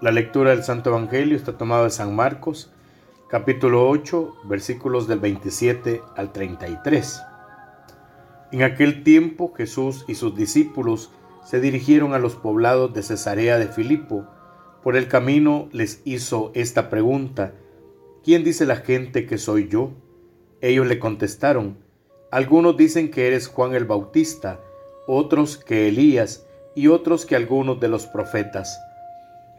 La lectura del Santo Evangelio está tomada de San Marcos, capítulo 8, versículos del 27 al 33. En aquel tiempo Jesús y sus discípulos se dirigieron a los poblados de Cesarea de Filipo. Por el camino les hizo esta pregunta, ¿quién dice la gente que soy yo? Ellos le contestaron, algunos dicen que eres Juan el Bautista, otros que Elías y otros que algunos de los profetas.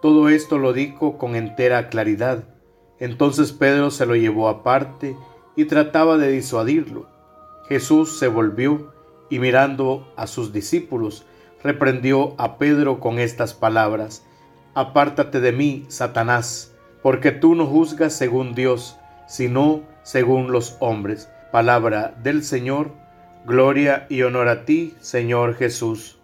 Todo esto lo dijo con entera claridad. Entonces Pedro se lo llevó aparte y trataba de disuadirlo. Jesús se volvió y mirando a sus discípulos, reprendió a Pedro con estas palabras, Apártate de mí, Satanás, porque tú no juzgas según Dios, sino según los hombres. Palabra del Señor, gloria y honor a ti, Señor Jesús.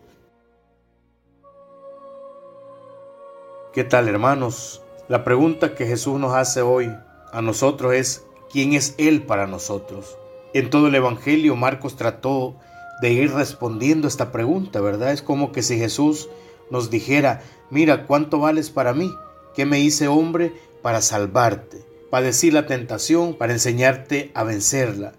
¿Qué tal hermanos? La pregunta que Jesús nos hace hoy a nosotros es, ¿quién es Él para nosotros? En todo el Evangelio Marcos trató de ir respondiendo esta pregunta, ¿verdad? Es como que si Jesús nos dijera, mira, ¿cuánto vales para mí? ¿Qué me hice hombre para salvarte? Padecí la tentación para enseñarte a vencerla.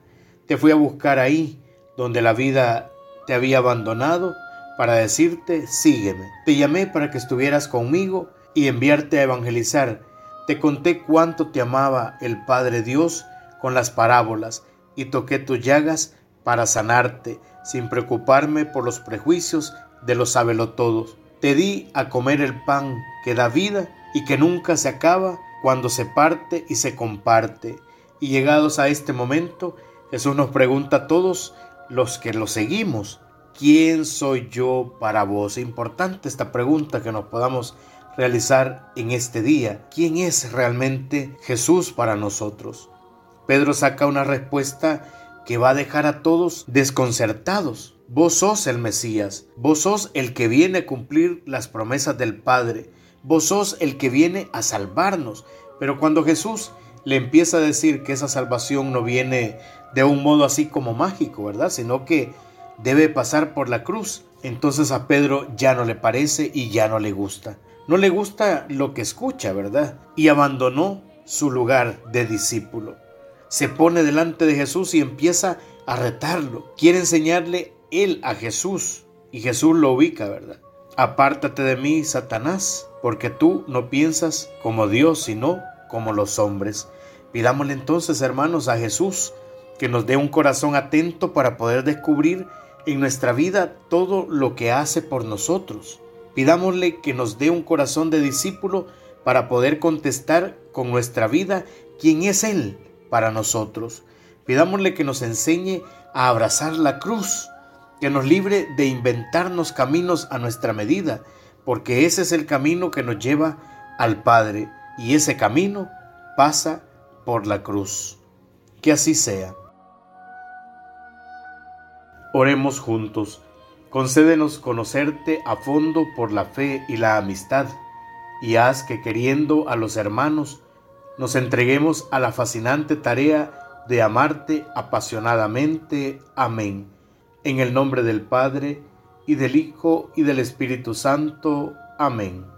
Te fui a buscar ahí, donde la vida te había abandonado, para decirte, sígueme. Te llamé para que estuvieras conmigo y enviarte a evangelizar. Te conté cuánto te amaba el Padre Dios con las parábolas y toqué tus llagas para sanarte, sin preocuparme por los prejuicios de los sabelotodos. Te di a comer el pan que da vida y que nunca se acaba cuando se parte y se comparte. Y llegados a este momento, Jesús nos pregunta a todos los que lo seguimos, ¿quién soy yo para vos? Importante esta pregunta que nos podamos realizar en este día. ¿Quién es realmente Jesús para nosotros? Pedro saca una respuesta que va a dejar a todos desconcertados. Vos sos el Mesías, vos sos el que viene a cumplir las promesas del Padre, vos sos el que viene a salvarnos. Pero cuando Jesús le empieza a decir que esa salvación no viene de un modo así como mágico, ¿verdad? Sino que debe pasar por la cruz. Entonces a Pedro ya no le parece y ya no le gusta. No le gusta lo que escucha, ¿verdad? Y abandonó su lugar de discípulo se pone delante de Jesús y empieza a retarlo. Quiere enseñarle él a Jesús y Jesús lo ubica, ¿verdad? Apártate de mí, Satanás, porque tú no piensas como Dios, sino como los hombres. Pidámosle entonces, hermanos, a Jesús que nos dé un corazón atento para poder descubrir en nuestra vida todo lo que hace por nosotros. Pidámosle que nos dé un corazón de discípulo para poder contestar con nuestra vida quién es Él para nosotros. Pidámosle que nos enseñe a abrazar la cruz, que nos libre de inventarnos caminos a nuestra medida, porque ese es el camino que nos lleva al Padre y ese camino pasa por la cruz. Que así sea. Oremos juntos. Concédenos conocerte a fondo por la fe y la amistad, y haz que queriendo a los hermanos, nos entreguemos a la fascinante tarea de amarte apasionadamente. Amén. En el nombre del Padre, y del Hijo, y del Espíritu Santo. Amén.